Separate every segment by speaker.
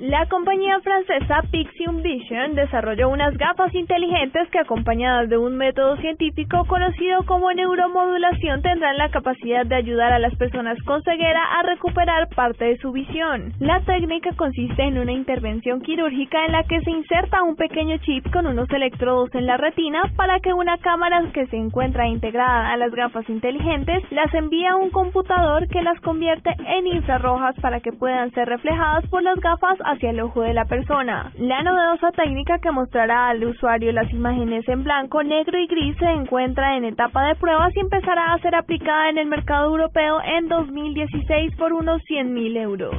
Speaker 1: La compañía francesa Pixium Vision desarrolló unas gafas inteligentes que acompañadas de un método científico conocido como neuromodulación tendrán la capacidad de ayudar a las personas con ceguera a recuperar parte de su visión. La técnica consiste en una intervención quirúrgica en la que se inserta un pequeño chip con unos electrodos en la retina para que una cámara que se encuentra integrada a las gafas inteligentes las envía a un computador que las convierte en infrarrojas para que puedan ser reflejadas por las gafas hacia el ojo de la persona. La novedosa técnica que mostrará al usuario las imágenes en blanco, negro y gris se encuentra en etapa de pruebas y empezará a ser aplicada en el mercado europeo en 2016 por unos 100.000 euros.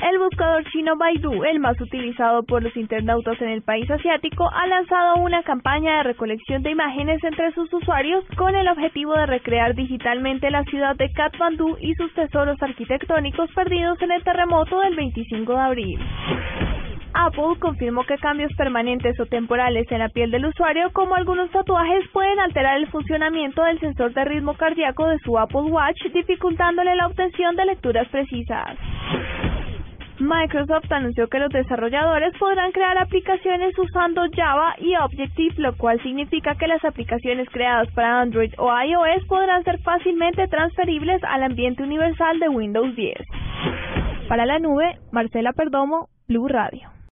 Speaker 1: El buscador chino Baidu, el más utilizado por los internautas en el país asiático, ha lanzado una campaña de recolección de imágenes entre sus usuarios con el objetivo de recrear digitalmente la ciudad de Kathmandú y sus tesoros arquitectónicos perdidos en el terremoto del 25 de abril. Apple confirmó que cambios permanentes o temporales en la piel del usuario, como algunos tatuajes, pueden alterar el funcionamiento del sensor de ritmo cardíaco de su Apple Watch, dificultándole la obtención de lecturas precisas. Microsoft anunció que los desarrolladores podrán crear aplicaciones usando Java y Objective, lo cual significa que las aplicaciones creadas para Android o iOS podrán ser fácilmente transferibles al ambiente universal de Windows 10. Para la nube, Marcela Perdomo, Blue Radio.